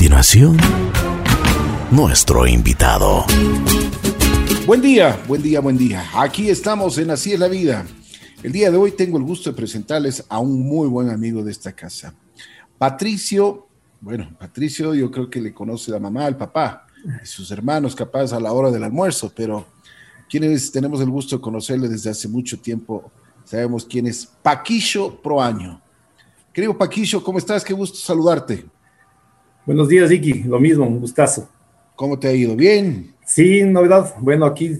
continuación, nuestro invitado. Buen día, buen día, buen día. Aquí estamos en Así es la vida. El día de hoy tengo el gusto de presentarles a un muy buen amigo de esta casa. Patricio, bueno, Patricio yo creo que le conoce la mamá, el papá, y sus hermanos capaz a la hora del almuerzo, pero quienes tenemos el gusto de conocerle desde hace mucho tiempo, sabemos quién es Paquillo Proaño. Querido Paquillo, ¿cómo estás? Qué gusto saludarte. Buenos días, Ricky. Lo mismo, un gustazo. ¿Cómo te ha ido? ¿Bien? Sí, novedad. Bueno, aquí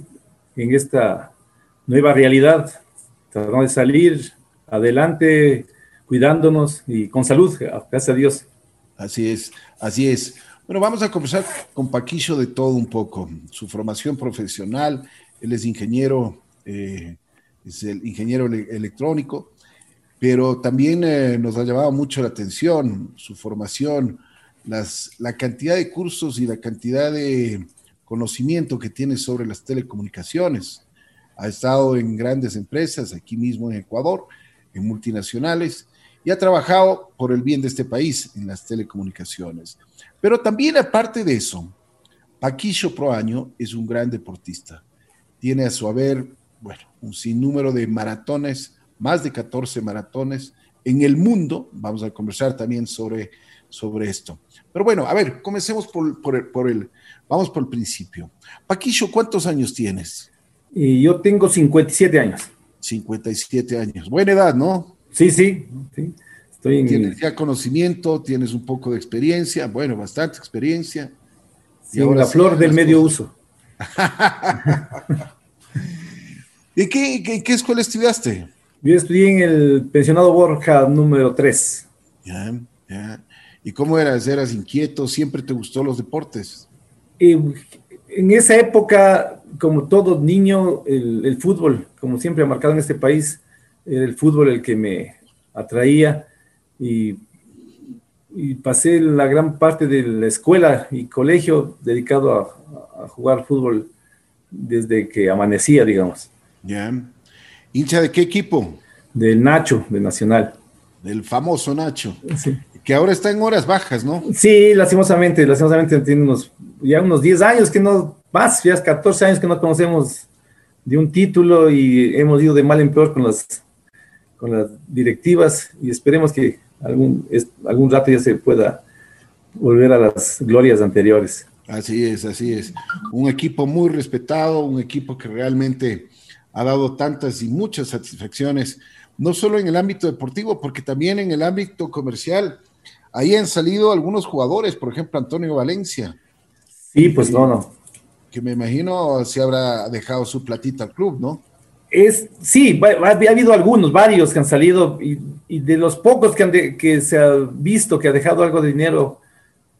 en esta nueva realidad, tratando de salir adelante, cuidándonos y con salud, gracias a Dios. Así es, así es. Bueno, vamos a conversar con Paquillo de todo un poco. Su formación profesional, él es ingeniero, eh, es el ingeniero electrónico, pero también eh, nos ha llamado mucho la atención su formación la cantidad de cursos y la cantidad de conocimiento que tiene sobre las telecomunicaciones. Ha estado en grandes empresas, aquí mismo en Ecuador, en multinacionales, y ha trabajado por el bien de este país en las telecomunicaciones. Pero también aparte de eso, Paquillo Proaño es un gran deportista. Tiene a su haber, bueno, un sinnúmero de maratones, más de 14 maratones en el mundo. Vamos a conversar también sobre, sobre esto. Pero bueno, a ver, comencemos por, por, el, vamos por el principio. Paquillo, ¿cuántos años tienes? Y yo tengo 57 años. 57 años. Buena edad, ¿no? Sí, sí. Estoy Tienes ya conocimiento, tienes un poco de experiencia, bueno, bastante experiencia. y ahora la flor del medio uso. ¿Y qué, qué, escuela estudiaste? Yo estudié en el pensionado Borja número 3. Ya, ya. ¿Y cómo eras? ¿Eras inquieto? ¿Siempre te gustó los deportes? en esa época, como todo niño, el, fútbol, como siempre ha marcado en este país, era el fútbol el que me atraía y, pasé la gran parte de la escuela y colegio dedicado a, jugar fútbol desde que amanecía, digamos. Ya. ¿Hincha de qué equipo? Del Nacho, de Nacional. Del famoso Nacho. Sí. Que ahora está en horas bajas, ¿no? Sí, lastimosamente, lastimosamente tiene unos, ya unos 10 años que no, más, ya 14 años que no conocemos de un título y hemos ido de mal en peor con las, con las directivas y esperemos que algún, algún rato ya se pueda volver a las glorias anteriores. Así es, así es. Un equipo muy respetado, un equipo que realmente ha dado tantas y muchas satisfacciones, no solo en el ámbito deportivo, porque también en el ámbito comercial Ahí han salido algunos jugadores, por ejemplo, Antonio Valencia. Sí, pues no, no. Que me imagino se habrá dejado su platita al club, ¿no? Es, sí, ha, habido algunos, varios que han salido, y, de los pocos que, que se ha visto que ha dejado algo de dinero,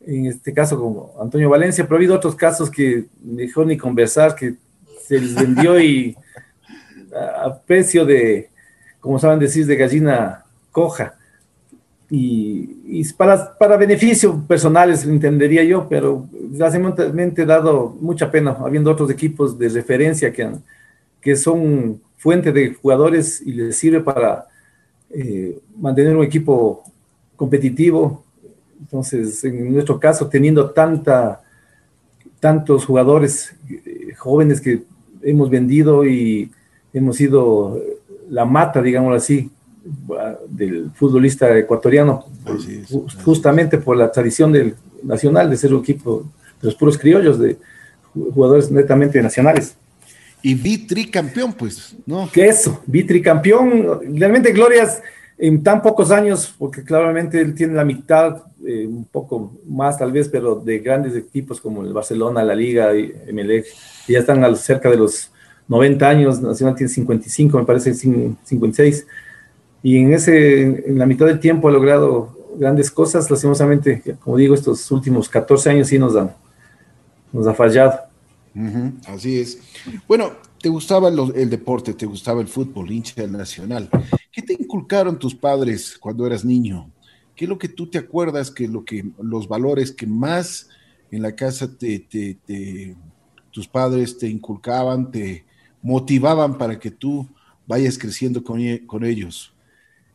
en este caso como Antonio Valencia, pero ha habido otros casos que dejó ni conversar, que se les vendió y a precio de, como saben decir, de gallina coja y, para, para beneficios personales, entendería yo, pero recientemente dado mucha pena, habiendo otros equipos de referencia que, que son fuente de jugadores y les sirve para eh, mantener un equipo competitivo. Entonces, en nuestro caso, teniendo tanta, tantos jugadores eh, jóvenes que hemos vendido y hemos sido la mata, digámoslo así, del futbolista ecuatoriano, justamente por la tradición del nacional de ser un equipo de los puros criollos, de jugadores netamente nacionales. Y vitricampeón, pues, ¿no? Que eso, vitricampeón, realmente glorias en tan pocos años, porque claramente él tiene la mitad, eh, un poco más tal vez, pero de grandes equipos como el Barcelona, la Liga, y MLE, que ya están cerca de los 90 años, Nacional tiene 55, me parece 56 y en, ese, en la mitad del tiempo ha logrado grandes cosas. Lastimosamente, como digo, estos últimos 14 años sí nos, han, nos ha fallado. así es. Bueno, te gustaba el deporte, te gustaba el fútbol, hincha del Nacional. ¿Qué te inculcaron tus padres cuando eras niño? ¿Qué es lo que tú te acuerdas que, lo que los valores que más en la casa te, te, tus padres te inculcaban, te motivaban para que tú vayas creciendo con ellos?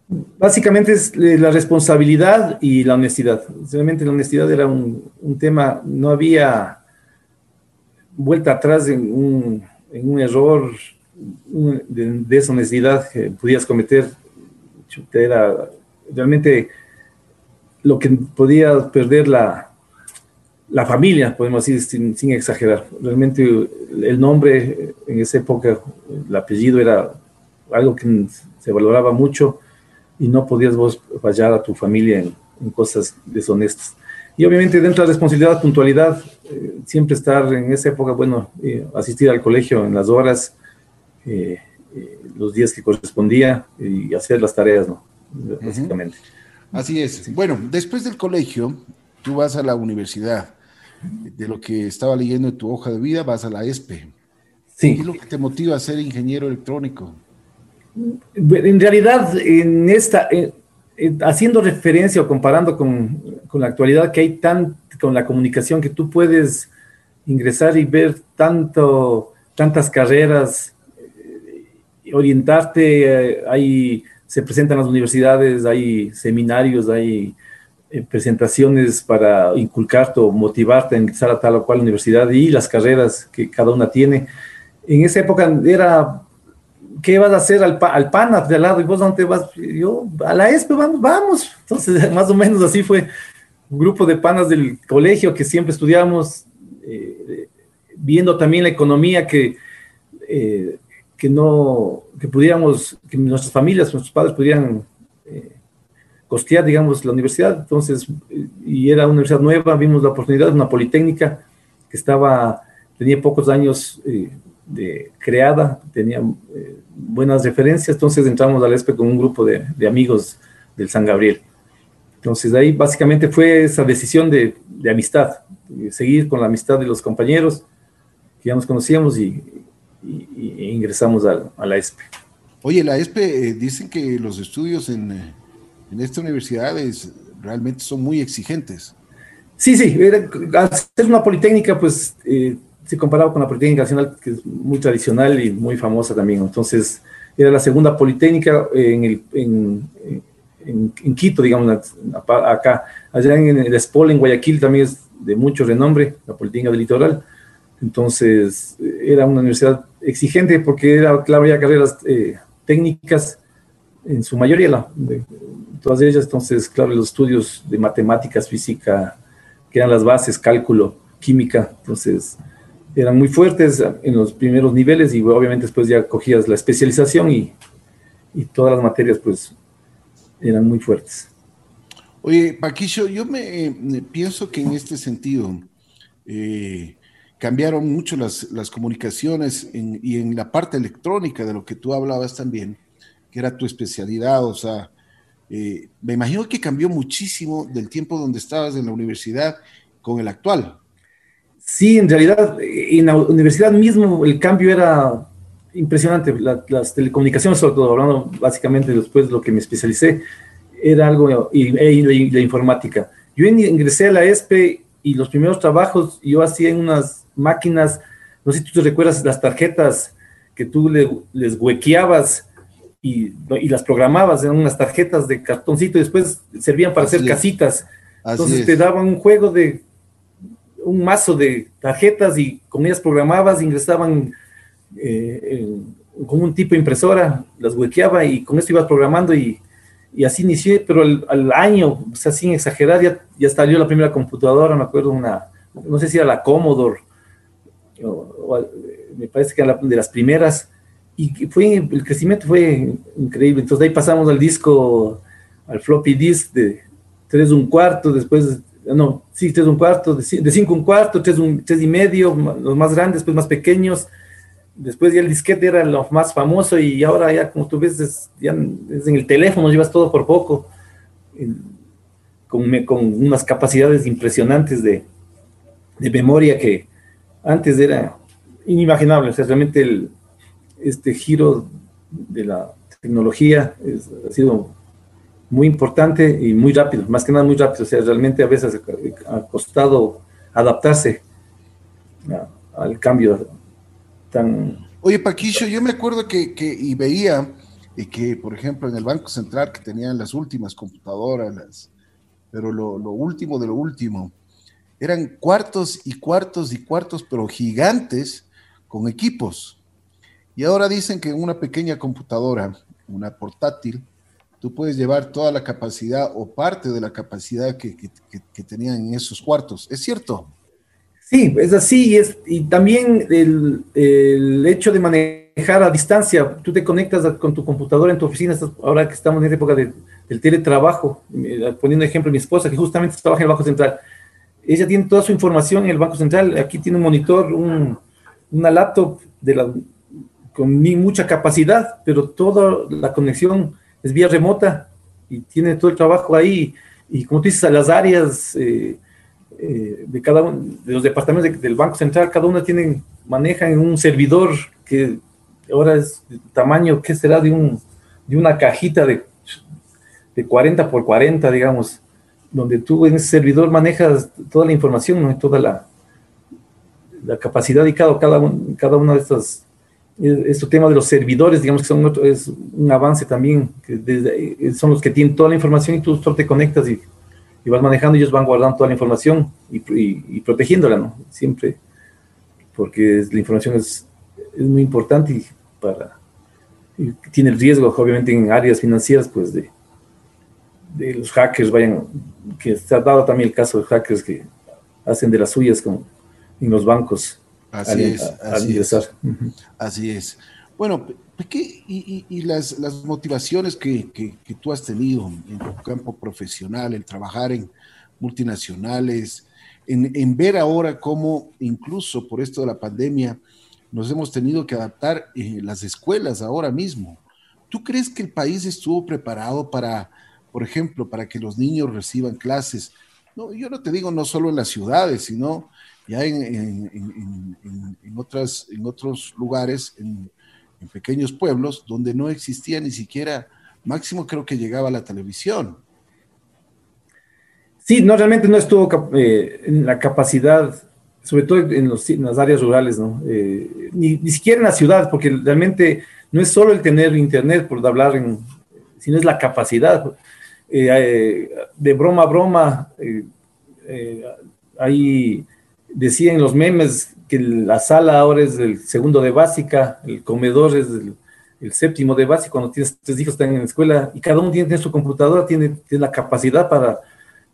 Básicamente es eh, la responsabilidad y la honestidad. Realmente la honestidad era un, tema, no había vuelta atrás en un, error de deshonestidad que pudieras cometer. Era realmente lo que podía perder la, la familia, podemos decir, sin, exagerar. Realmente el nombre en esa época, el apellido era algo que se valoraba mucho y no podías vos fallar a tu familia en, cosas deshonestas. Y obviamente dentro de la responsabilidad, puntualidad, eh, siempre estar en esa época, bueno, eh, asistir al colegio en las horas, eh, los días que correspondía y hacer las tareas, ¿no? Básicamente. Así es. Bueno, después del colegio, tú vas a la universidad de lo que estaba leyendo en tu hoja de vida, vas a la ESPE. Sí. ¿Qué es lo que te motiva a ser ingeniero electrónico? En realidad, en esta, haciendo referencia o comparando con, con, la actualidad que hay tan, con la comunicación que tú puedes ingresar y ver tanto, tantas carreras, eh, orientarte, hay, se presentan las universidades, hay seminarios, hay eh, presentaciones para inculcarte o motivarte a ingresar a tal o cual universidad y las carreras que cada una tiene. En esa época era, ¿qué vas a hacer al, al PANA de al lado? ¿Y vos dónde vas? Yo, a la ESPE, vamos, vamos. Entonces, más o menos así fue un grupo de panas del colegio que siempre estudiamos, eh, viendo también la economía que, eh, que no, que pudiéramos, que nuestras familias, nuestros padres pudieran costear, digamos, la universidad. Entonces, y era una universidad nueva, vimos la oportunidad de una politécnica que estaba, tenía pocos años eh, de creada, tenía eh, buenas referencias, entonces entramos al ESPE con un grupo de, de, amigos del San Gabriel. Entonces, ahí básicamente fue esa decisión de, de amistad, seguir con la amistad de los compañeros que ya nos conocíamos y, y, ingresamos a, a, la ESPE. Oye, la ESPE, eh, dicen que los estudios en en esta universidad realmente son muy exigentes. Sí, sí, hacer una politécnica, pues eh, se comparaba con la Politécnica Nacional, que es muy tradicional y muy famosa también. Entonces, era la segunda politécnica en, el, en, en, Quito, digamos, acá. Allá en el SPOL, en Guayaquil, también es de mucho renombre, la Politécnica del Litoral. Entonces, era una universidad exigente porque era, claro, había carreras eh, técnicas, en su mayoría, la, todas ellas, entonces, claro, los estudios de matemáticas, física, que eran las bases, cálculo, química, entonces eran muy fuertes en los primeros niveles y obviamente después ya cogías la especialización y, y todas las materias pues eran muy fuertes. Oye, Paquillo, yo me, pienso que en este sentido eh, cambiaron mucho las, las comunicaciones y en la parte electrónica de lo que tú hablabas también, que era tu especialidad, o sea, eh, me imagino que cambió muchísimo del tiempo donde estabas en la universidad con el actual. Sí, en realidad, en la universidad mismo el cambio era impresionante. las telecomunicaciones, sobre todo, hablando básicamente después de lo que me especialicé, era algo, y, la, informática. Yo ingresé a la ESPE y los primeros trabajos yo hacía en unas máquinas, no sé si tú te recuerdas las tarjetas que tú les huequeabas y, las programabas en unas tarjetas de cartoncito y después servían para hacer casitas. Entonces te daban un juego de un mazo de tarjetas y con ellas programabas, ingresaban eh, con un tipo de impresora, las huequeaba y con esto ibas programando y, y así inicié, pero al, año, o sea, sin exagerar, ya, ya salió la primera computadora, me acuerdo una, no sé si era la Commodore, me parece que era de las primeras, y fue, el crecimiento fue increíble. Entonces de ahí pasamos al disco, al floppy disk de 3 un cuarto, después, no, sí, 3 un cuarto, de 5 un cuarto, 3, un, y medio, los más grandes, después más pequeños. Después ya el disquete era lo más famoso y ahora ya como tú ves, es, ya es en el teléfono, llevas todo por poco, con, con unas capacidades impresionantes de, de memoria que antes era inimaginable. O sea, realmente el, este giro de la tecnología ha sido muy importante y muy rápido, más que nada muy rápido, o sea, realmente a veces ha costado adaptarse al cambio tan... Oye, Paquillo, yo me acuerdo que, y veía y que, por ejemplo, en el Banco Central, que tenían las últimas computadoras, pero lo, último de lo último, eran cuartos y cuartos y cuartos, pero gigantes, con equipos. Y ahora dicen que una pequeña computadora, una portátil, tú puedes llevar toda la capacidad o parte de la capacidad que, tenían en esos cuartos. ¿Es cierto? Sí, es así. Y, es, y también el, el hecho de manejar a distancia, tú te conectas con tu computadora en tu oficina, ahora que estamos en época del teletrabajo, poniendo ejemplo, mi esposa que justamente trabaja en el Banco Central, ella tiene toda su información en el Banco Central, aquí tiene un monitor, un, una laptop de la, con mucha capacidad, pero toda la conexión es vía remota y tiene todo el trabajo ahí. Y como tú dices, las áreas eh, eh, de cada uno, de los departamentos del Banco Central, cada tiene, maneja en un servidor que ahora es tamaño, ¿qué será? De, un, de una cajita de, de 40 por 40, digamos, donde tú en ese servidor manejas toda la información, ¿no? toda la, la capacidad de cada, cada, cada una de estas, este tema de los servidores, digamos que son es un avance también, que desde, son los que tienen toda la información y tú solo te conectas y, vas manejando, y ellos van guardando toda la información y, protegiéndola, ¿no? Siempre, porque la información es, muy importante y tiene el riesgo, obviamente, en áreas financieras, pues de, de los hackers vayan, que se ha dado también el caso de hackers que hacen de las suyas como en los bancos. Así es, así, es. así es. Bueno, y, y, las, las, motivaciones que, que, que, tú has tenido en tu campo profesional, en trabajar en multinacionales, en, en ver ahora cómo incluso por esto de la pandemia, nos hemos tenido que adaptar en eh, las escuelas ahora mismo. ¿Tú crees que el país estuvo preparado para, por ejemplo, para que los niños reciban clases? No, yo no te digo no solo en las ciudades, sino ya en, otras, en otros lugares, en, pequeños pueblos, donde no existía ni siquiera, máximo creo que llegaba la televisión. Sí, no, realmente no estuvo eh, en la capacidad sobre todo en, las áreas rurales, ¿no? Eh, ni, siquiera en la ciudad, porque realmente no es solo el tener internet, por hablar, en, sino es la capacidad. Eh, de broma a broma, ahí decían los memes que la sala ahora es el segundo de básica, el comedor es el, séptimo de básica, cuando tienes tres hijos están en la escuela y cada uno tiene, su computadora, tiene, la capacidad para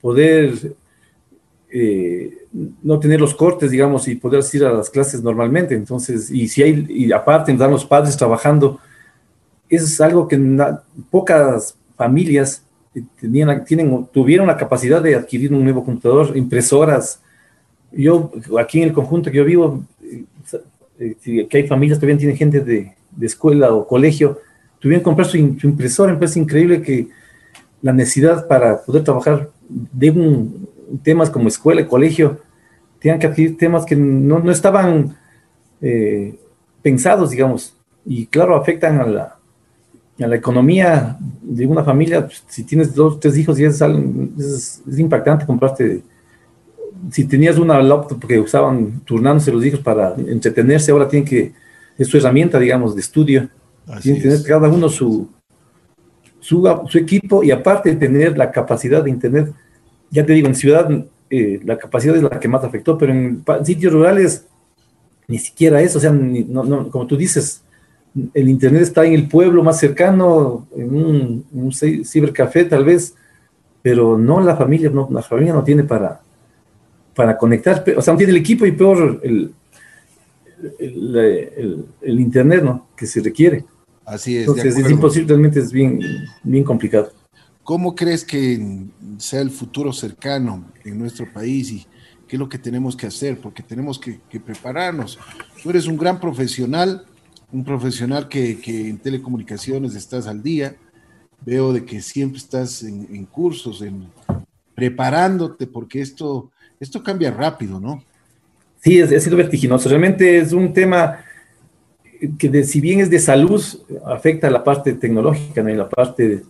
poder eh, no tener los cortes, digamos, y poder ir a las clases normalmente. Entonces, y si hay, y aparte están los padres trabajando, es algo que pocas familias tenían, tienen, tuvieron la capacidad de adquirir un nuevo computador, impresoras. Yo, aquí en el conjunto que yo vivo, eh, que hay familias que tienen gente de, de escuela o colegio, tuvieron que comprar su, impresora, me increíble que la necesidad para poder trabajar de un, temas como escuela y colegio tengan que adquirir temas que no, no estaban eh, pensados, digamos, y claro, afectan a la, a la economía de una familia. Si tienes dos, tres hijos, y es, es, es impactante comprarte. Si tenías una laptop que usaban turnándose los hijos para entretenerse, ahora tienen que, es su herramienta, digamos, de estudio. tienen que tener cada uno su, su, su, equipo y aparte tener la capacidad de Internet ya te digo, en ciudad eh, la capacidad es la que más afectó, pero en, sitios rurales ni siquiera eso, o sea, como tú dices, el Internet está en el pueblo más cercano, en un, cibercafé tal vez, pero no la familia, no, la familia no tiene para, para conectar, o sea, no tiene el equipo y peor el, el, Internet, ¿no? Que se requiere. Así es. Entonces es imposible, realmente es bien, bien complicado. ¿Cómo crees que sea el futuro cercano en nuestro país y qué es lo que tenemos que hacer? Porque tenemos que, prepararnos. Tú eres un gran profesional, un profesional que, en telecomunicaciones estás al día. Veo de que siempre estás en, cursos, en preparándote, porque esto, esto cambia rápido, ¿no? Sí, ha sido vertiginoso. Realmente es un tema que si bien es de salud, afecta a la parte tecnológica, ¿no? y la parte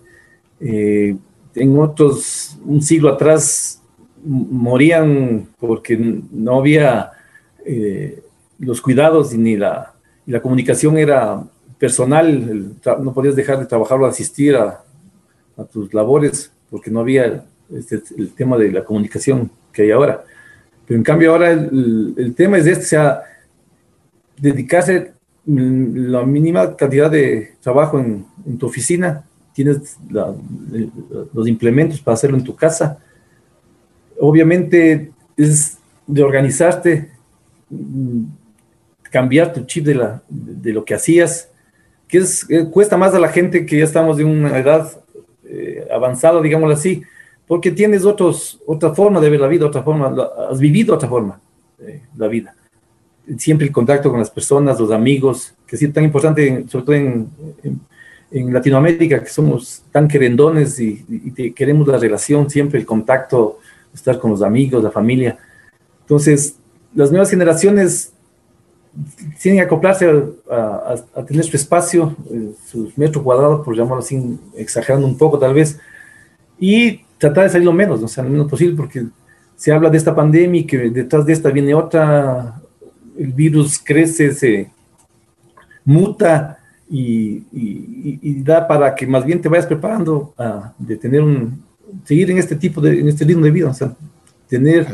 eh, en otros, un siglo atrás, morían porque no había eh, los cuidados ni la, la comunicación era personal, no podías dejar de trabajar o asistir a, tus labores porque no había este, el tema de la comunicación que hay ahora. Pero en cambio ahora el, tema es este, o sea, dedicarse la mínima cantidad de trabajo en, tu oficina, tienes los implementos para hacerlo en tu casa. Obviamente es de organizarte, mm, cambiar tu chip de, la, de, lo que hacías, que es, eh, cuesta más a la gente que ya estamos de una edad eh, avanzada, digámoslo así, porque tienes otros, otra forma de ver la vida, otra forma, has vivido otra forma eh, la vida. Siempre el contacto con las personas, los amigos, que es tan importante, sobre todo en, en, Latinoamérica, que somos tan querendones y, y, queremos la relación, siempre el contacto, estar con los amigos, la familia. Entonces, las nuevas generaciones tienen que acoplarse a, tener su espacio, eh, sus metros cuadrados, por llamarlo así, exagerando un poco tal vez, y tratar de salir lo menos, o sea, lo menos posible, porque se habla de esta pandemia y que detrás de esta viene otra, el virus crece, se muta y, da para que más bien te vayas preparando a, de tener un, seguir en este tipo de, en este ritmo de vida, o sea, tener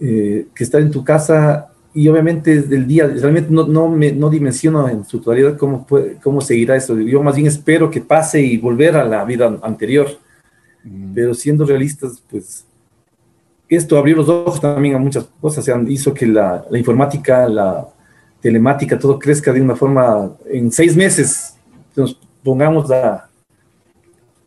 eh, que estar en tu casa y obviamente del día, realmente no, no, me, no dimensiono en su totalidad cómo, puede, cómo seguirá esto. Yo más bien espero que pase y volver a la vida anterior. Mm. Pero siendo realistas, pues esto abrió los ojos también a muchas cosas. O hizo que la, la, informática, la telemática, todo crezca de una forma, en seis meses nos pongamos a,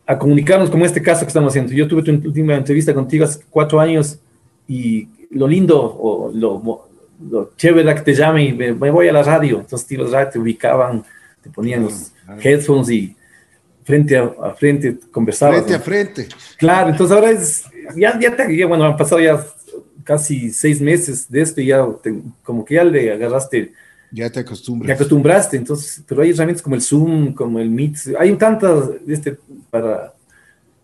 a comunicarnos como este caso que estamos haciendo. Yo tuve tu última entrevista contigo hace cuatro años y lo lindo o lo lo chévere que te llame y me, voy a la radio. Entonces te te ubicaban, te ponían los headphones y frente a, frente conversaban. Frente a frente. Claro, entonces ahora es, ya, ya, te, bueno, han pasado ya casi seis meses de esto y ya como que ya le agarraste. Ya te acostumbras. Te acostumbraste, entonces, pero hay herramientas como el Zoom, como el Meet, hay tantas este, para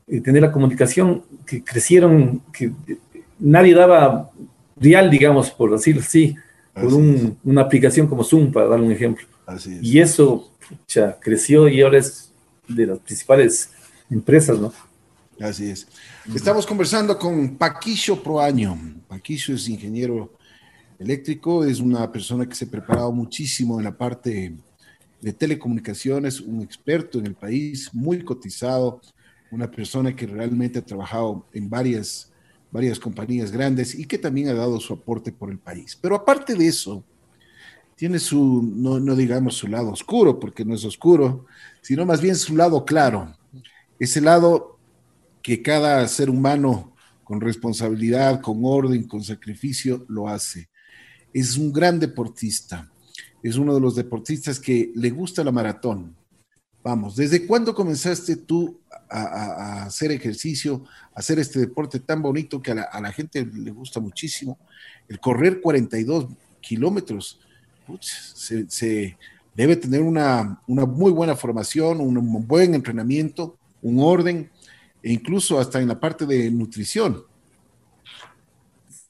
eh, tener la comunicación que crecieron, que nadie daba real, digamos, por decirlo así, por una aplicación como Zoom, para dar un ejemplo. Y eso ya creció y ahora es de las principales empresas, ¿no? Así es. Estamos conversando con Paquillo Proaño. Paquillo es ingeniero eléctrico, es una persona que se ha preparado muchísimo en la parte de telecomunicaciones, un experto en el país, muy cotizado, una persona que realmente ha trabajado en varias varias compañías grandes y que también ha dado su aporte por el país. Pero aparte de eso, tiene su, no, digamos su lado oscuro, porque no es oscuro, sino más bien su lado claro, ese lado que cada ser humano con responsabilidad, con orden, con sacrificio, lo hace. Es un gran deportista, es uno de los deportistas que le gusta la maratón. Vamos, ¿desde cuándo comenzaste tú a, hacer ejercicio, a hacer este deporte tan bonito que a la, gente le gusta muchísimo. El correr 42 kilómetros, se, debe tener una, muy buena formación, un, buen entrenamiento, un orden, e incluso hasta en la parte de nutrición.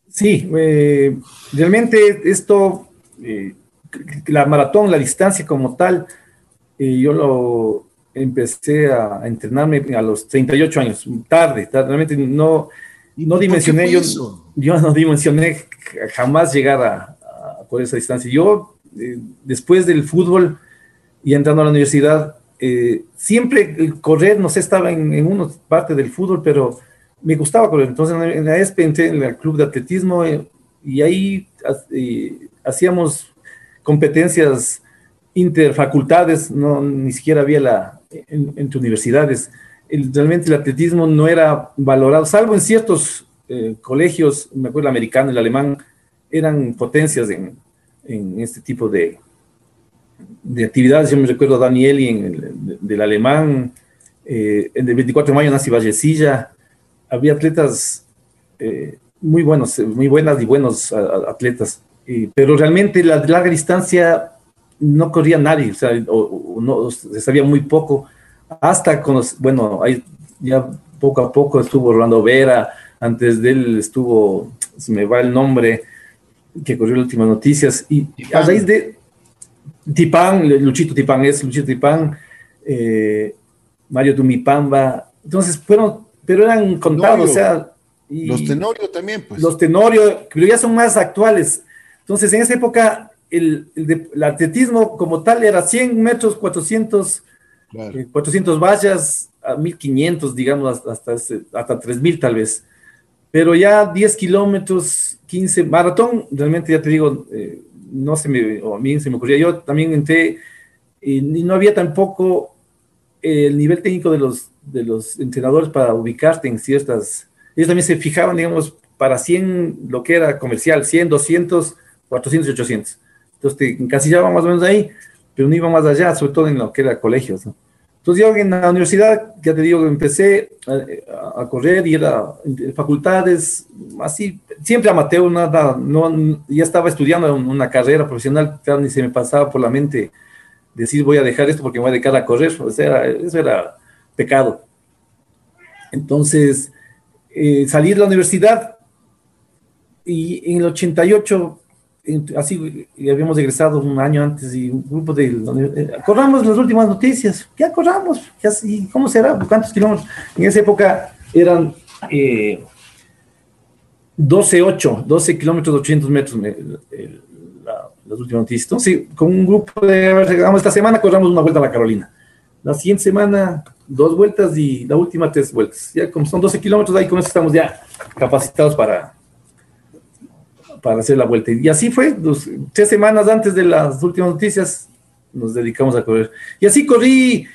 Sí, eh, realmente esto, eh, la maratón, la distancia como tal, eh, yo lo, empecé a, entrenarme a los 38 años, tarde, realmente no, no dimensioné, yo, yo no dimensioné jamás llegar a, por esa distancia. Yo, eh, después del fútbol y entrando a la universidad, eh, siempre el correr, no sé, estaba en, en una parte del fútbol, pero me gustaba correr. Entonces en la ESPE entré en el club de atletismo eh, y ahí hacíamos competencias interfacultades, no, ni siquiera había la, entre universidades. realmente el atletismo no era valorado, salvo en ciertos eh, colegios, me acuerdo el americano, el alemán, eran potencias en, en este tipo de, de actividades. Yo me recuerdo a Danieli en el, del alemán, eh, en el 24 de mayo nací Vallecilla, había atletas eh, muy buenos, muy buenas y buenos atletas, pero realmente la larga distancia no corría nadie, o sea, no, se sabía muy poco, hasta con bueno, ahí ya poco a poco estuvo Rolando Vera, antes de él estuvo, se me va el nombre, que corrió las últimas noticias, y a raíz de, Tipán, Luchito Tipán es Luchito Tipán, eh, Mario Dumipamba. Entonces fueron, pero eran contados, o sea. los Tenorio también, pues. Los Tenorio, pero ya son más actuales. Entonces, en esa época, el, el, atletismo como tal era 100 metros, 400, 400 vallas, a 1500, digamos, hasta, hasta 3000 tal vez. Pero ya 10 kilómetros, 15, maratón, realmente ya te digo, eh, no se me, o a mí se me ocurría, yo también entré y no había tampoco el nivel técnico de los, de los entrenadores para ubicarte en ciertas, ellos también se fijaban, digamos, para 100, lo que era comercial, 100, 200, 400 y 800. Entonces te encasillaban más o menos ahí, pero no iba más allá, sobre todo en lo que era colegios. ¿no? Entonces yo en la universidad, ya te digo, empecé a, correr y era en facultades, así, siempre amateur, nada, no, ya estaba estudiando una carrera profesional, ni se me pasaba por la mente decir voy a dejar esto porque me voy a dedicar a correr, o sea, eso era pecado. Entonces, eh, salí de la universidad y en el 88 así habíamos egresado un año antes y un grupo de... Eh, corramos las últimas noticias, ya corramos, ¿y cómo será? ¿Cuántos kilómetros? En esa época eran eh, 12, 8, 12 kilómetros, 800 metros las últimas noticias. Entonces, con un grupo de... Esta semana corramos una vuelta a la Carolina. La siguiente semana, dos vueltas y la última, tres vueltas. Ya como son 12 kilómetros, ahí con eso estamos ya capacitados para para hacer la vuelta. Y así fue, tres semanas antes de las últimas noticias nos dedicamos a correr. Y así corrí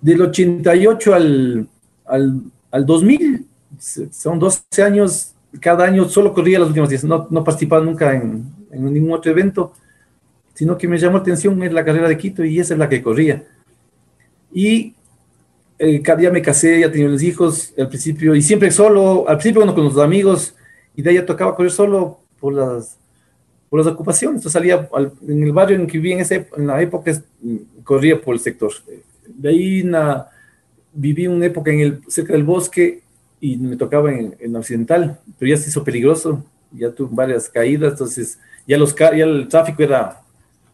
del 88 al, al, al 2000, son 12 años, cada año solo corría las últimas días, no, no participaba nunca en, en, ningún otro evento, sino que me llamó la atención es la carrera de Quito y esa es la que corría. Y eh, cada día me casé, ya tenía los hijos al principio, y siempre solo, al principio uno con los amigos, y de ahí ya tocaba correr solo, por las, por las ocupaciones. Yo salía en el barrio en que vivía en, ese, en la época, corría por el sector. De ahí viví una época en el, cerca del bosque y me tocaba en, en Occidental, pero ya se hizo peligroso, ya tuve varias caídas, entonces ya, los, ya el tráfico era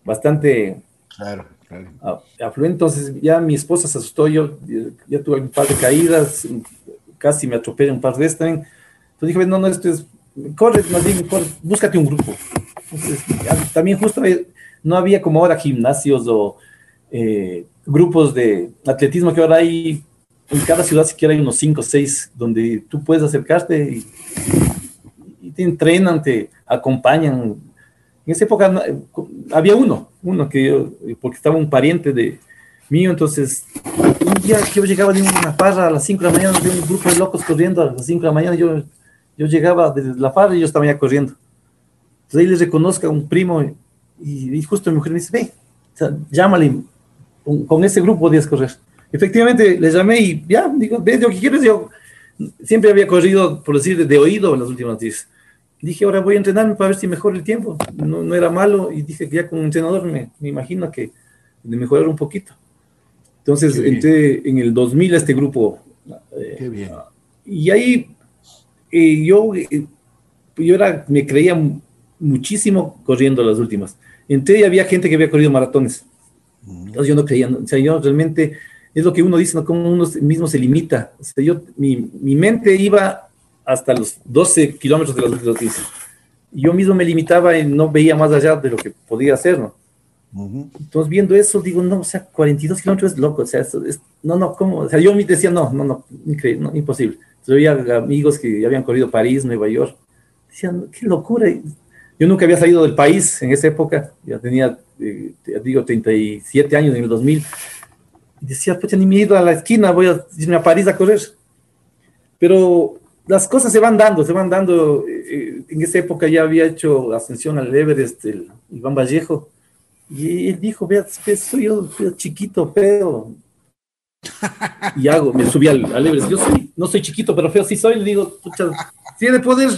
bastante claro, claro. afluente, entonces ya mi esposa se asustó, yo ya, tuve un par de caídas, casi me atropellé un par de veces también. Entonces dije, no, no, esto es corre, más bien, búscate un grupo. también justo no había como ahora gimnasios o eh, grupos de atletismo que ahora hay en cada ciudad siquiera hay unos 5 o 6 donde tú puedes acercarte y, te entrenan, te acompañan. En esa época había uno, uno que yo, porque estaba un pariente de mío, entonces un día que yo llegaba de una parra a las 5 de la mañana, de un grupo de locos corriendo a las 5 de la mañana, yo yo llegaba desde la farra y yo estaba ya corriendo. Entonces ahí les reconozca a un primo y, justo mi mujer me dice, ve, llámale, con ese grupo podías correr. Efectivamente, le llamé y ya, digo, ve lo que quieres. Yo siempre había corrido, por decir, de, oído en las últimas días. Dije, ahora voy a entrenarme para ver si mejora el tiempo. No, no era malo y dije que ya con un entrenador me, me imagino que de mejorar un poquito. Entonces entré en el 2000 a este grupo. Qué bien. Y ahí yo, eh, yo era, me creía muchísimo corriendo las últimas. Entonces había gente que había corrido maratones. Entonces yo no creía, o sea, yo realmente, es lo que uno dice, ¿no? Como uno mismo se limita. O sea, yo, mi, mi mente iba hasta los 12 kilómetros de las últimas Yo mismo me limitaba y no veía más allá de lo que podía hacer, ¿no? Entonces, viendo eso, digo, no, o sea, 42 kilómetros es loco, o sea, es, no, no, ¿cómo? O sea, yo me decía, no, no, no, increíble, no, imposible. Yo había amigos que habían corrido París, Nueva York. Decían, qué locura. Yo nunca había salido del país en esa época. Ya tenía, eh, digo, 37 años en el 2000. Y decía, pues ni me he ido a la esquina, voy a irme a París a correr. Pero las cosas se van dando, se van dando. Eh, en esa época ya había hecho ascensión al Everest, el Iván Vallejo. Y él dijo, vea, soy yo chiquito, pero y hago, me subí al, al Everest. Yo soy, no soy chiquito, pero feo sí soy. Le digo, pucha, si de poder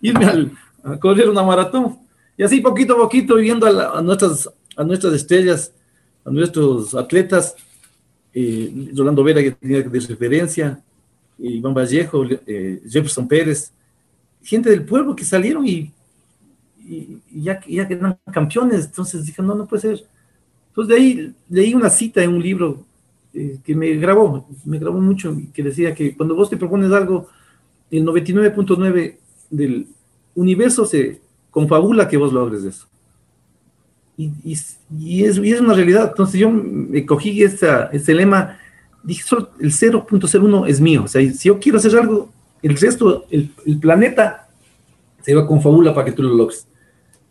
irme al, a correr una maratón. Y así poquito a poquito, viendo a, nuestras, a nuestras estrellas, a nuestros atletas, eh, Rolando Vera, que tenía de referencia, Iván Vallejo, eh, Jefferson Pérez, gente del pueblo que salieron y, y, ya, ya quedan campeones. Entonces dije, no, no puede ser. Entonces de ahí leí una cita en un libro eh, que me grabó, me grabó mucho, que decía que cuando vos te propones algo, el 99.9 del universo se confabula que vos logres eso. Y, es, una realidad. Entonces yo me cogí esta, este lema, dije, el 0.01 es mío. O sea, si yo quiero hacer algo, el resto, el, planeta se va confabula para que tú lo logres.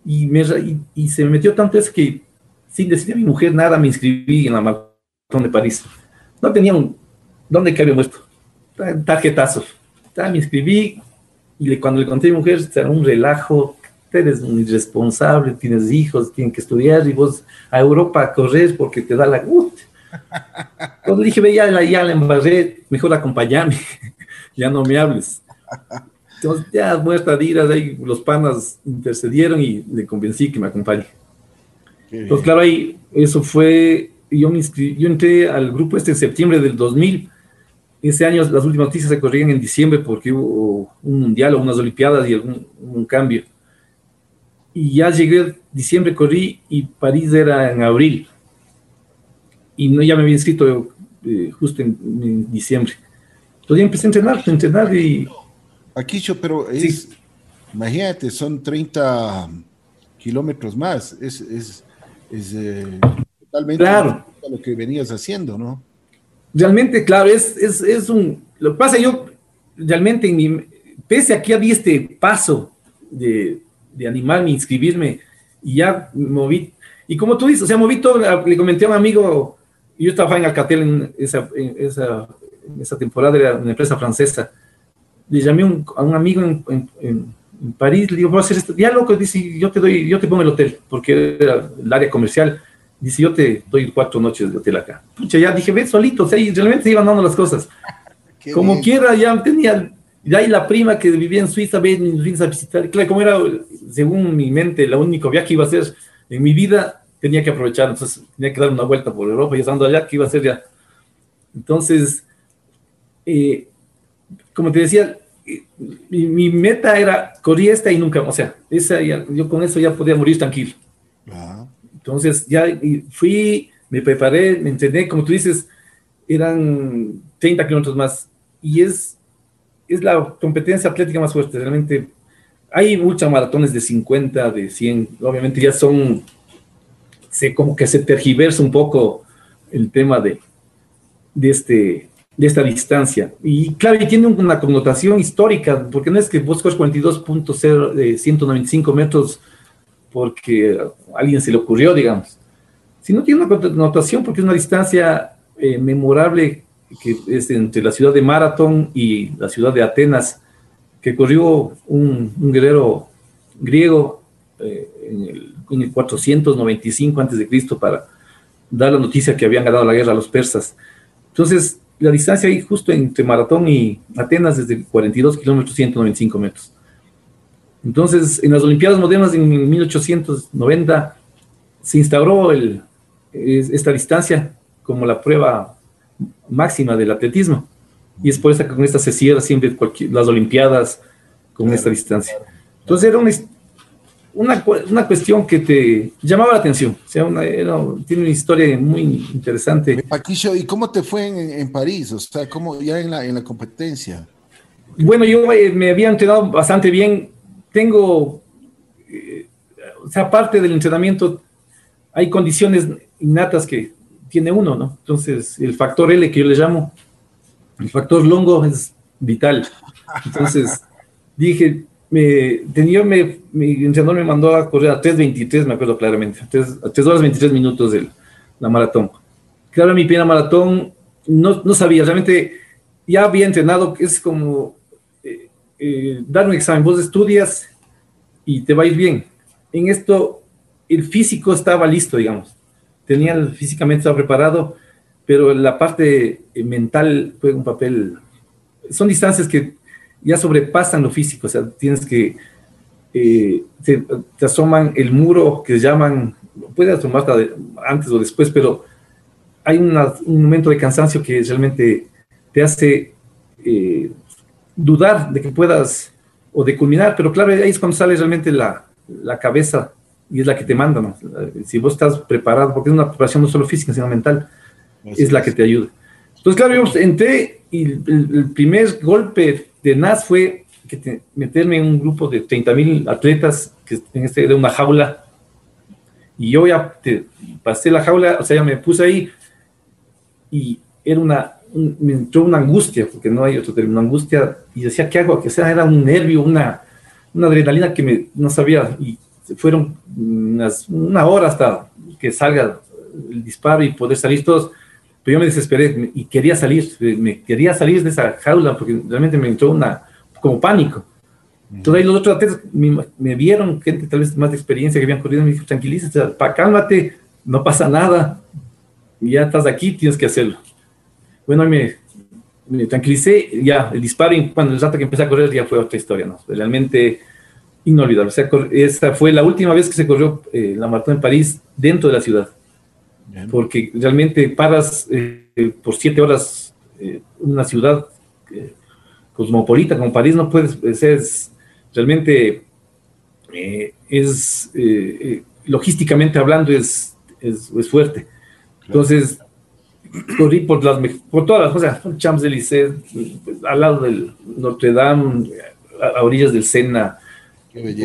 Y, me, se me metió tanto eso que sin decirle a mi mujer nada me inscribí en la maratón de París. No tenía un, ¿dónde que había muerto? Tarjetazo. Me inscribí y cuando le conté a mi mujer, era un relajo, eres un irresponsable, tienes hijos, tienen que estudiar y vos a Europa a correr porque te da la gut. Cuando dije, ve, ya, ya la embarré, mejor acompáñame, ya no me hables. Entonces, ya muestra de ahí los panas intercedieron y le convencí que me acompañe. Entonces, claro, ahí eso fue, yo, me inscribí, yo entré al grupo este en septiembre del 2000. Ese año las últimas noticias se corrían en diciembre porque hubo un mundial o unas olimpiadas y algún un cambio y ya llegué diciembre, corrí y París era en abril. Y no, ya me había inscrito eh, justo en, diciembre. Entonces ya empecé a entrenar, a entrenar y... Aquí, pero es, imagínate, son 30 kilómetros más. Es, es, es eh, totalmente claro. lo que venías haciendo, ¿no? Realmente, claro, es, es, es un... Lo que pasa, yo realmente, en mi, pese a que había este paso de, de animarme, inscribirme, y ya moví. Y como tú dices, o sea, moví todo, le comenté a un amigo, yo estaba en Alcatel en esa, esa, esa temporada, era una empresa francesa, le llamé a un amigo en, en, París, le digo, voy a hacer esto, ya loco, dice, yo te doy, yo te pongo el hotel, porque era el área comercial, dice, yo te doy cuatro noches de hotel acá. Pucha, ya dije, ve solito, o sea, y realmente se iban dando las cosas. Como quiera, ya tenía y ahí la prima que vivía en Suiza, ven mis a visitar. Claro, como era, según mi mente, la único viaje que iba a hacer en mi vida, tenía que aprovechar. Entonces, tenía que dar una vuelta por Europa y estando allá, que iba a hacer ya? Entonces, eh, como te decía, eh, mi, meta era corrí esta y nunca, o sea, esa yo con eso ya podía morir tranquilo. Entonces, ya fui, me preparé, me entrené, como tú dices, eran 30 kilómetros más. Y es es la competencia atlética más fuerte. Realmente hay muchas maratones de 50, de 100. Obviamente ya son, se, como que se tergiversa un poco el tema de, de, este, de esta distancia. Y claro, y tiene una connotación histórica, porque no es que vos corres 42.0 de 195 metros porque a alguien se le ocurrió, digamos, sino tiene una connotación porque es una distancia eh, memorable que es entre la ciudad de Maratón y la ciudad de Atenas, que corrió un, guerrero griego eh, en, el, en, el, 495 a.C. para dar la noticia que habían ganado la guerra a los persas. Entonces, la distancia ahí justo entre Maratón y Atenas es de 42 kilómetros, 195 metros. Entonces, en las Olimpiadas modernas en 1890 se instauró el, esta distancia como la prueba máxima del atletismo. Y es por eso que con esta se cierra siempre las Olimpiadas con esta distancia. Entonces era una, una, una, cuestión que te llamaba la atención. O sea, tiene una historia muy interesante. Paquillo, ¿y cómo te fue en, París? O sea, ¿cómo ya en la, en la competencia? Bueno, yo eh, me había entrenado bastante bien. Tengo, eh, o sea, aparte del entrenamiento, hay condiciones innatas que tiene uno, ¿no? Entonces, el factor L que yo le llamo, el factor longo es vital. Entonces, dije, me, tenía, me, mi entrenador me mandó a correr a 3.23, me acuerdo claramente, a 3, horas 23 minutos de la maratón. Claro, mi primera maratón no, no sabía, realmente ya había entrenado, es como eh, dar un examen, vos estudias y te va a ir bien. En esto, el físico estaba listo, digamos tenía físicamente estaba preparado, pero la parte eh, mental juega un papel. Son distancias que ya sobrepasan lo físico, o sea, tienes que eh, te, asoman el muro que llaman, puede asomarte antes o después, pero hay un momento de cansancio que realmente te hace eh, dudar de que puedas o de culminar, pero claro, ahí es cuando sale realmente la, la cabeza y es la que te manda. ¿no? Si vos estás preparado, porque es una preparación no solo física, sino mental, es la que te ayuda. Entonces, claro, yo entré y el, primer golpe de NAS fue que meterme en un grupo de 30 mil atletas, que en este de una jaula, y yo ya te, pasé la jaula, o sea, ya me puse ahí, y era una, me entró una angustia, porque no hay otro término, una angustia, y decía, ¿qué hago? Que sea, era un nervio, una, una adrenalina que me, no sabía, y fueron unas, una hora hasta que salga el disparo y poder salir todos, pero yo me desesperé y quería salir, me quería salir de esa jaula porque realmente me entró una, como pánico. Entonces ahí los otros atletas me, vieron, gente tal vez más de experiencia que habían corrido, me dijo, tranquilízate, cálmate, no pasa nada, ya estás aquí, tienes que hacerlo. Bueno, me, me tranquilicé, ya, el disparo, y cuando el rato que empecé a correr ya fue otra historia, ¿no? Realmente inolvidable. O sea, esa fue la última vez que se corrió eh, la maratón en París dentro de la ciudad. Porque realmente paras eh, por siete horas eh, una ciudad cosmopolita como París, no puedes, ser realmente es, logísticamente hablando, es, es, fuerte. Entonces, corrí por, las, por todas las cosas, Champs-Élysées, al lado del Notre Dame, a, orillas del Sena,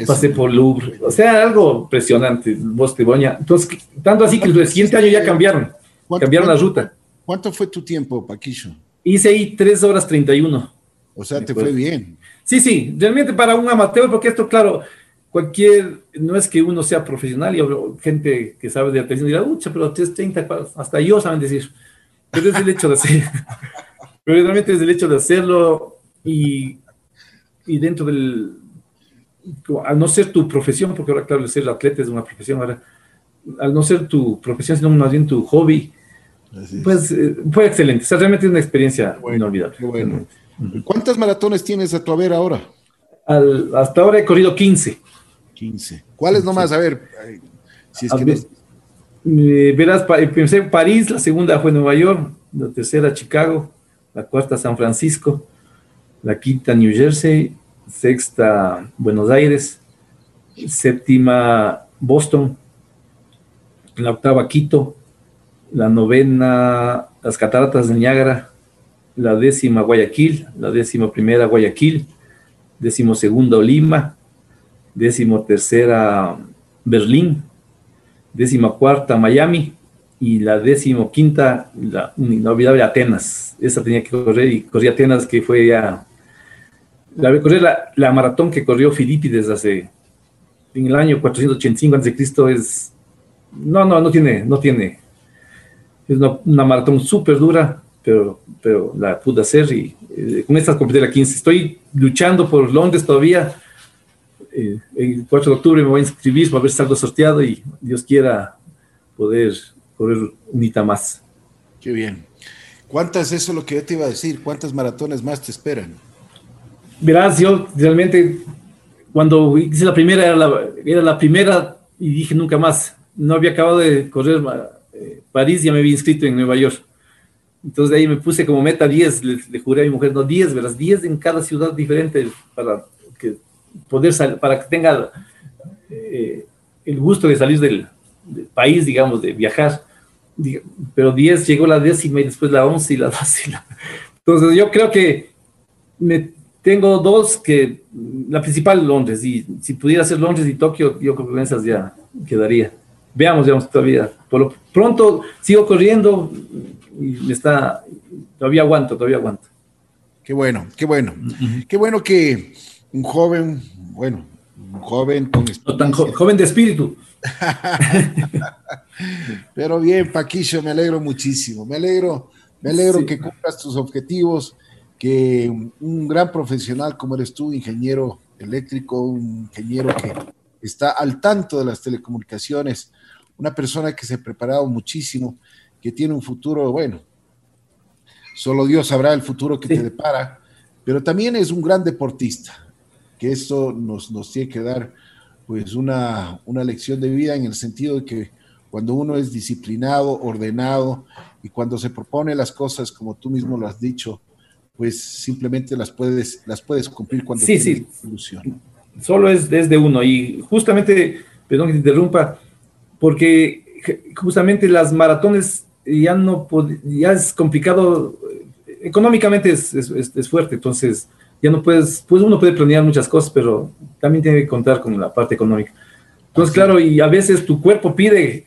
Pasé por Louvre. O sea, algo impresionante, Bosque Boña. Entonces, tanto así que el siguiente año ya cambiaron. Cambiaron la ruta. ¿Cuánto fue tu tiempo, Paquillo? Hice ahí 3 horas 31. O sea, te fue bien. Sí, sí, realmente para un amateur, porque esto, claro, cualquier, no es que uno sea profesional y gente que sabe de atención dirá, ucha, pero 30, hasta yo saben decir. Pero es el hecho de hacer, pero realmente es el hecho de hacerlo y, y dentro del, al no ser tu profesión, porque ahora, claro, ser atleta es una profesión, ahora, al no ser tu profesión, sino más bien tu hobby, pues eh, fue excelente. O sea, realmente es una experiencia inolvidable. ¿Cuántas maratones tienes a tu haber ahora? hasta ahora he corrido 15. 15. ¿Cuáles nomás? A ver, si es que verás, empecé en París, la segunda fue Nueva York, la tercera Chicago, la cuarta San Francisco, la quinta New Jersey, sexta Buenos Aires, séptima Boston, la octava Quito, la novena las Cataratas de Niágara, la décima Guayaquil, la décima primera Guayaquil, décimo segunda Lima, décimo tercera Berlín, décima cuarta Miami y la décimo quinta, la inolvidable Atenas. Esa tenía que correr y corrí Atenas que fue ya la, la, maratón que corrió Filipides hace, en el año 485 a.C. es, no, no, no tiene, no tiene, es una, maratón súper dura, pero, pero la pude hacer y eh, con esta completé la 15. Estoy luchando por Londres todavía. Eh, el 4 de octubre me voy a inscribir para ver si salgo sorteado y Dios quiera poder correr un hita más. Qué bien. ¿Cuántas, eso es lo que yo te iba a decir, cuántas maratones más te esperan? Verás, yo realmente cuando hice la primera era la, era la primera y dije nunca más. No había acabado de correr eh, París, ya me había inscrito en Nueva York. Entonces de ahí me puse como meta 10, le, juré a mi mujer, no 10, verás, 10 en cada ciudad diferente para poder para que tenga eh, el gusto de salir del, país, digamos, de viajar. Pero 10 llegó la décima y después la 11 y la 12. Entonces yo creo que me tengo dos que, la principal Londres, y si pudiera ser Londres y Tokio, yo creo que con esas ya quedaría. Veamos, veamos todavía. Por lo pronto sigo corriendo y está, todavía aguanto, todavía aguanto. Qué bueno, qué bueno. Qué bueno que un joven, bueno, un joven con no tan joven de espíritu. Pero bien, Paquillo, me alegro muchísimo. Me alegro, me alegro que cumplas tus objetivos que un gran profesional como eres tú, ingeniero eléctrico, un ingeniero que está al tanto de las telecomunicaciones, una persona que se ha preparado muchísimo, que tiene un futuro, bueno, solo Dios sabrá el futuro que te depara, pero también es un gran deportista, que eso nos, nos tiene que dar pues una, una lección de vida en el sentido de que cuando uno es disciplinado, ordenado y cuando se propone las cosas como tú mismo lo has dicho, pues simplemente las puedes, las puedes cumplir cuando sí, tienes sí. ilusión. Solo es desde uno y justamente perdón que te interrumpa, porque justamente las maratones ya no ya es complicado, económicamente es, es, fuerte, entonces ya no puedes, pues uno puede planear muchas cosas, pero también tiene que contar con la parte económica. Entonces, claro, y a veces tu cuerpo pide,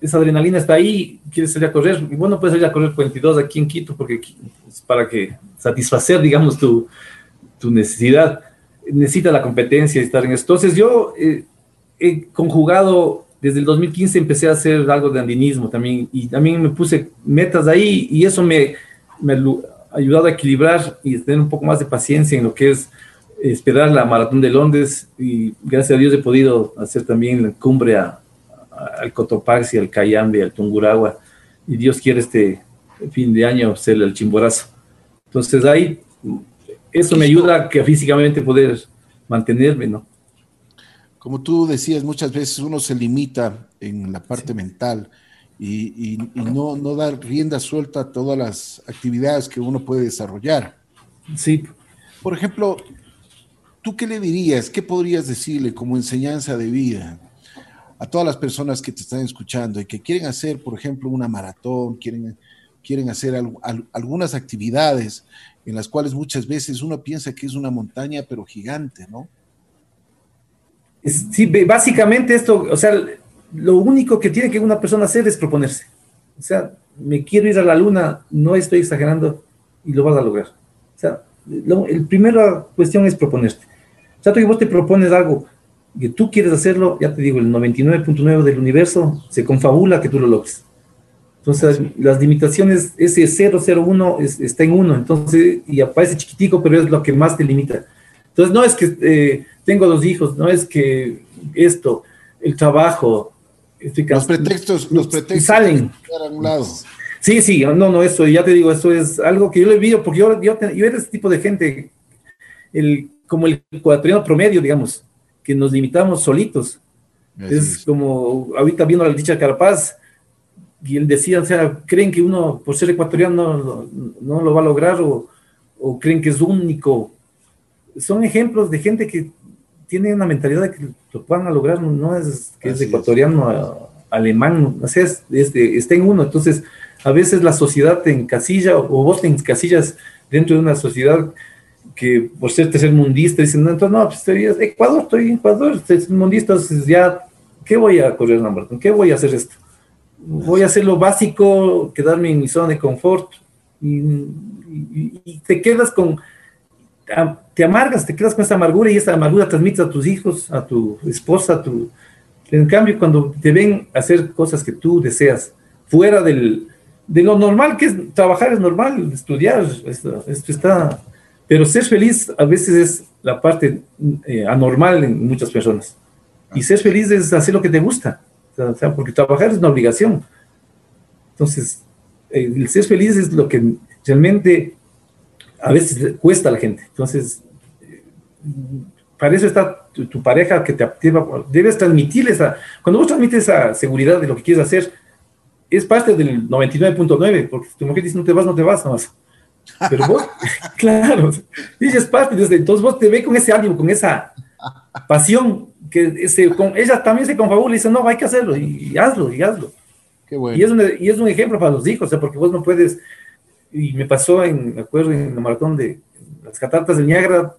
esa adrenalina está ahí, quieres salir a correr, y bueno, puedes salir a correr 42 aquí en Quito, porque es para que satisfacer, digamos, tu, tu necesidad, necesita la competencia y estar en eso. Entonces, yo eh, he conjugado desde el 2015 empecé a hacer algo de andinismo también y también me puse metas ahí y eso me, me ayudado a equilibrar y tener un poco más de paciencia en lo que es esperar la maratón de Londres y gracias a Dios he podido hacer también la cumbre al Cotopaxi, al Cayambe, al Tunguragua y Dios quiere este fin de año ser el chimborazo. Entonces ahí eso me ayuda a que físicamente poder mantenerme, ¿no? como tú decías, muchas veces uno se limita en la parte mental y, no, no dar rienda suelta a todas las actividades que uno puede desarrollar. Sí. Por ejemplo, ¿tú qué le dirías? ¿Qué podrías decirle como enseñanza de vida a todas las personas que te están escuchando y que quieren hacer, por ejemplo, una maratón, quieren, quieren hacer algunas actividades en las cuales muchas veces uno piensa que es una montaña, pero gigante, ¿no? Sí, básicamente esto, o sea, lo único que tiene que una persona hacer es proponerse. O sea, me quiero ir a la luna, no estoy exagerando y lo vas a lograr. O sea, la primera cuestión es proponerte. O sea, tú que vos te propones algo que tú quieres hacerlo, ya te digo, el 99.9 del universo se confabula que tú lo logres. Entonces, las limitaciones, ese 001 está en uno, entonces, y aparece chiquitico, pero es lo que más te limita. Entonces, no es que eh, tengo dos hijos, no es que esto, el trabajo, los pretextos, los pretextos salen. Sí, sí, no, no, eso, ya te digo, eso es algo que yo le visto, porque yo, yo, yo era ese tipo de gente, el, como el ecuatoriano promedio, digamos, que nos limitamos solitos. es, como ahorita viendo la dicha Carapaz, y él decía, o sea, creen que uno por ser ecuatoriano no, lo va a lograr o, o creen que es único. Son ejemplos de gente que tiene una mentalidad de que lo puedan lograr, no es que es ecuatoriano, alemán, o sea, es, está en uno. Entonces, a veces la sociedad te encasilla o vos te encasillas dentro de una sociedad que por ser tercermundista dicen, no, entonces, no, pues estoy Ecuador, estoy en Ecuador, tercermundista, entonces ya, ¿qué voy a correr una maratón? ¿Qué voy a hacer esto? Voy a hacer lo básico, quedarme en mi zona de confort y te quedas con te amargas, te quedas con esa amargura y esa amargura transmites a tus hijos, a tu esposa, a tu... En cambio, cuando te ven hacer cosas que tú deseas, fuera del, de lo normal que es trabajar, es normal, estudiar, esto, está... Pero ser feliz a veces es la parte eh, anormal en muchas personas. Y ser feliz es hacer lo que te gusta, o sea, porque trabajar es una obligación. Entonces, el ser feliz es lo que realmente a veces cuesta a la gente. Entonces, para eso está tu, pareja que te activa, debes transmitirle esa, cuando vos transmites esa seguridad de lo que quieres hacer, es parte del 99.9, porque tu mujer dice no te vas, no te vas, no vas. Pero vos, claro, dices parte, desde, entonces vos te ve con ese ánimo, con esa pasión, que ese, con, ella también se confabula y dice, no, hay que hacerlo, y, hazlo, y hazlo. Qué bueno. y, es un, y es un ejemplo para los hijos, o sea, porque vos no puedes y me pasó en, me acuerdo, en la maratón de las cataratas del Niágara,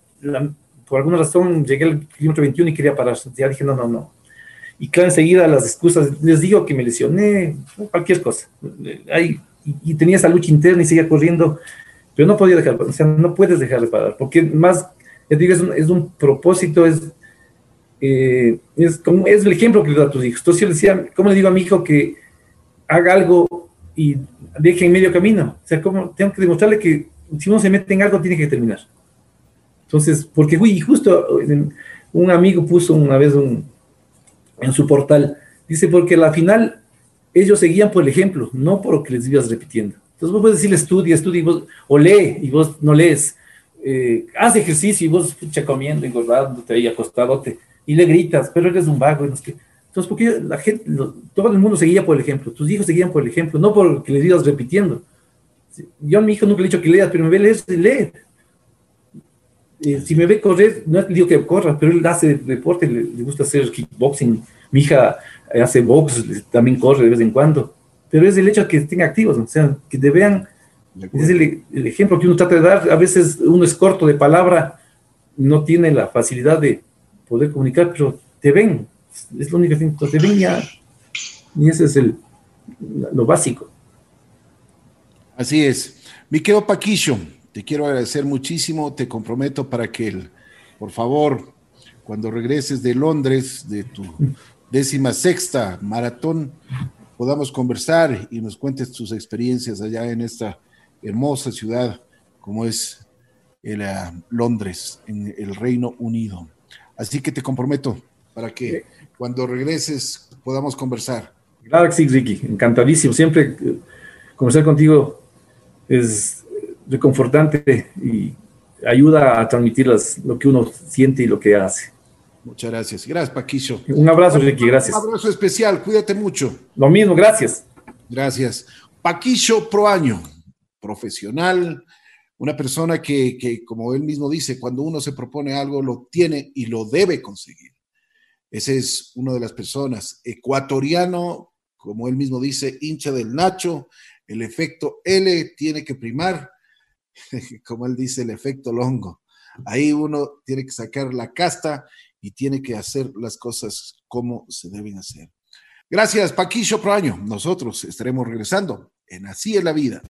por alguna razón llegué al kilómetro 21 y quería parar, ya dije, no, no, no. Y claro, enseguida las excusas, les digo que me lesioné, cualquier cosa. Hay, y, tenía esa lucha interna y seguía corriendo, pero no podía dejar, o sea, no puedes dejar de parar, porque más, les digo, es un, es un propósito, es, eh, es, como, es el ejemplo que le da a tus hijos. Entonces yo le decía, ¿cómo le digo a mi hijo que haga algo y deje en medio camino. O sea, como tengo que demostrarle que si uno se mete en algo, tiene que terminar. Entonces, porque, uy, justo un amigo puso una vez en su portal, dice, porque al final ellos seguían por el ejemplo, no por lo que les ibas repitiendo. Entonces vos puedes decirle estudia, estudia, vos, o lee, y vos no lees. Eh, haz ejercicio y vos pucha, comiendo, engordándote ahí acostadote, y le gritas, pero eres un vago. No sé qué. Entonces, porque la gente, todo el mundo seguía por el ejemplo, tus hijos seguían por el ejemplo, no por que les ibas repitiendo. Yo a mi hijo nunca le he dicho que lea, pero me ve leer, lee. Eh, si me ve correr, no le digo que corra, pero él hace deporte, le, gusta hacer kickboxing Mi hija hace box, también corre de vez en cuando, pero es el hecho de que estén activos, o sea, que te vean. Es el, el, ejemplo que uno trata de dar. A veces uno es corto de palabra, no tiene la facilidad de poder comunicar, pero te ven. Es lo único que te ven ya. Y ese es el, lo básico. Así es. Mi querido Paquillo, te quiero agradecer muchísimo. Te comprometo para que, el, por favor, cuando regreses de Londres, de tu décima sexta maratón, podamos conversar y nos cuentes tus experiencias allá en esta hermosa ciudad como es el, uh, Londres, en el Reino Unido. Así que te comprometo para que cuando regreses podamos conversar. Claro que sí, Ricky, encantadísimo. Siempre conversar contigo es reconfortante y ayuda a transmitir las, lo que uno siente y lo que hace. Muchas gracias. Gracias, Paquillo. Un abrazo, Ricky, gracias. Un abrazo especial, cuídate mucho. Lo mismo, gracias. Gracias. Paquillo Proaño, profesional, una persona que, que, como él mismo dice, cuando uno se propone algo, lo tiene y lo debe conseguir. Ese es una de las personas. Ecuatoriano, como él mismo dice, hincha del Nacho, el efecto L tiene que primar, como él dice, el efecto Longo. Ahí uno tiene que sacar la casta y tiene que hacer las cosas como se deben hacer. Gracias, Paquillo Proaño. Nosotros estaremos regresando en Así es la vida.